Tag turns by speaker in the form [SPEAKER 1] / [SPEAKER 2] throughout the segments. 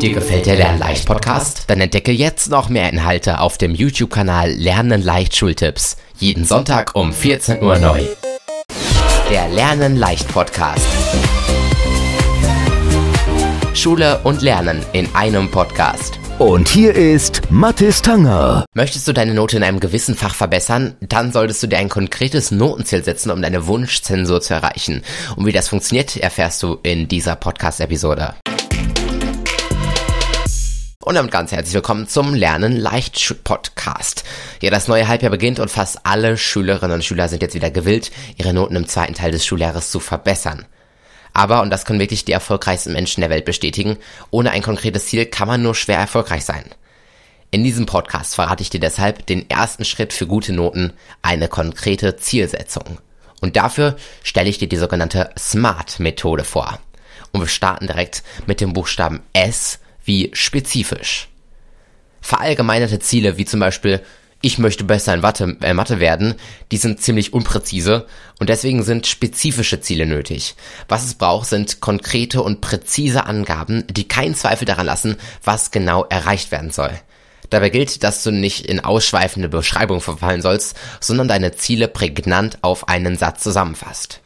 [SPEAKER 1] Dir gefällt der Lernleicht Podcast? Dann entdecke jetzt noch mehr Inhalte auf dem YouTube-Kanal Lernen leicht Schultipps. Jeden Sonntag um 14 Uhr neu. Der Lernen leicht Podcast. Schule und Lernen in einem Podcast.
[SPEAKER 2] Und hier ist Mathis Tanger.
[SPEAKER 1] Möchtest du deine Note in einem gewissen Fach verbessern? Dann solltest du dir ein konkretes Notenziel setzen, um deine Wunschzensur zu erreichen. Und wie das funktioniert, erfährst du in dieser Podcast-Episode. Und damit ganz herzlich willkommen zum Lernen leicht Podcast. Ja, das neue Halbjahr beginnt und fast alle Schülerinnen und Schüler sind jetzt wieder gewillt, ihre Noten im zweiten Teil des Schuljahres zu verbessern. Aber, und das können wirklich die erfolgreichsten Menschen der Welt bestätigen, ohne ein konkretes Ziel kann man nur schwer erfolgreich sein. In diesem Podcast verrate ich dir deshalb den ersten Schritt für gute Noten, eine konkrete Zielsetzung. Und dafür stelle ich dir die sogenannte SMART-Methode vor. Und wir starten direkt mit dem Buchstaben S wie spezifisch. Verallgemeinerte Ziele wie zum Beispiel ich möchte besser in Mathe, äh, Mathe werden, die sind ziemlich unpräzise und deswegen sind spezifische Ziele nötig. Was es braucht, sind konkrete und präzise Angaben, die keinen Zweifel daran lassen, was genau erreicht werden soll. Dabei gilt, dass du nicht in ausschweifende Beschreibungen verfallen sollst, sondern deine Ziele prägnant auf einen Satz zusammenfasst.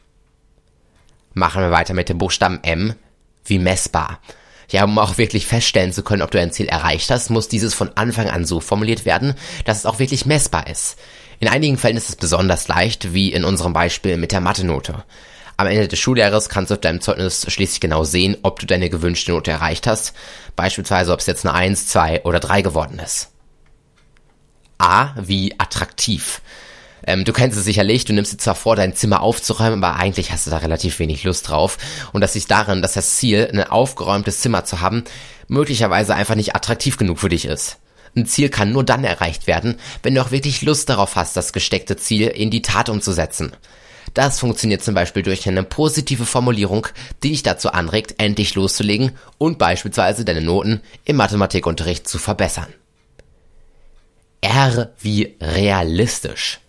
[SPEAKER 1] Machen wir weiter mit dem Buchstaben M wie messbar. Ja, um auch wirklich feststellen zu können, ob du ein Ziel erreicht hast, muss dieses von Anfang an so formuliert werden, dass es auch wirklich messbar ist. In einigen Fällen ist es besonders leicht, wie in unserem Beispiel mit der Mathe-Note. Am Ende des Schuljahres kannst du auf deinem Zeugnis schließlich genau sehen, ob du deine gewünschte Note erreicht hast, beispielsweise ob es jetzt eine 1, 2 oder 3 geworden ist. A wie attraktiv. Ähm, du kennst es sicherlich, du nimmst dir zwar vor, dein Zimmer aufzuräumen, aber eigentlich hast du da relativ wenig Lust drauf. Und das liegt darin, dass das Ziel, ein aufgeräumtes Zimmer zu haben, möglicherweise einfach nicht attraktiv genug für dich ist. Ein Ziel kann nur dann erreicht werden, wenn du auch wirklich Lust darauf hast, das gesteckte Ziel in die Tat umzusetzen. Das funktioniert zum Beispiel durch eine positive Formulierung, die dich dazu anregt, endlich loszulegen und beispielsweise deine Noten im Mathematikunterricht zu verbessern. R wie realistisch.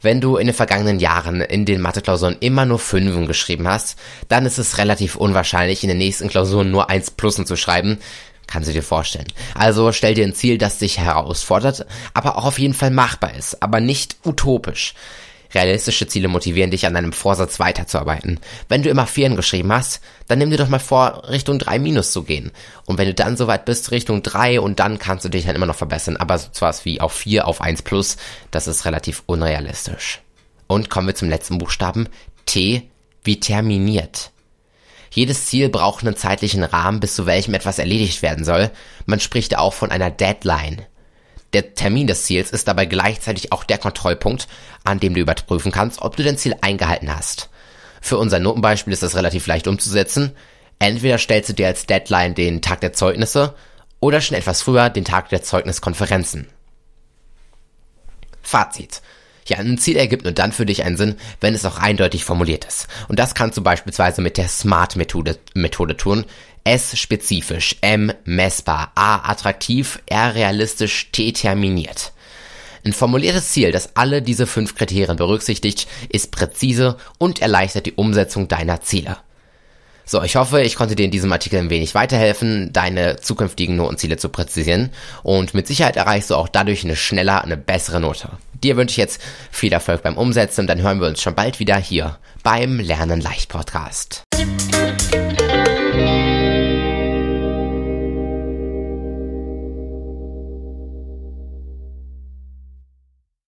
[SPEAKER 1] Wenn du in den vergangenen Jahren in den Mathe-Klausuren immer nur Fünfen geschrieben hast, dann ist es relativ unwahrscheinlich, in den nächsten Klausuren nur eins Plusen zu schreiben. Kannst du dir vorstellen. Also stell dir ein Ziel, das dich herausfordert, aber auch auf jeden Fall machbar ist, aber nicht utopisch. Realistische Ziele motivieren dich, an deinem Vorsatz weiterzuarbeiten. Wenn du immer Vieren geschrieben hast, dann nimm dir doch mal vor, Richtung 3 minus zu gehen. Und wenn du dann soweit bist, Richtung 3 und dann kannst du dich dann immer noch verbessern. Aber so was wie auf 4, auf 1 plus, das ist relativ unrealistisch. Und kommen wir zum letzten Buchstaben. T wie terminiert. Jedes Ziel braucht einen zeitlichen Rahmen, bis zu welchem etwas erledigt werden soll. Man spricht auch von einer Deadline. Der Termin des Ziels ist dabei gleichzeitig auch der Kontrollpunkt, an dem du überprüfen kannst, ob du dein Ziel eingehalten hast. Für unser Notenbeispiel ist das relativ leicht umzusetzen. Entweder stellst du dir als Deadline den Tag der Zeugnisse oder schon etwas früher den Tag der Zeugniskonferenzen. Fazit. Ja, ein Ziel ergibt nur dann für dich einen Sinn, wenn es auch eindeutig formuliert ist. Und das kannst du beispielsweise mit der SMART-Methode Methode tun, S spezifisch, M messbar, A attraktiv, R realistisch, T terminiert. Ein formuliertes Ziel, das alle diese fünf Kriterien berücksichtigt, ist präzise und erleichtert die Umsetzung deiner Ziele. So, ich hoffe, ich konnte dir in diesem Artikel ein wenig weiterhelfen, deine zukünftigen Notenziele zu präzisieren und mit Sicherheit erreichst du auch dadurch eine schneller, eine bessere Note. Dir wünsche ich jetzt viel Erfolg beim Umsetzen und dann hören wir uns schon bald wieder hier beim Lernen leicht Podcast.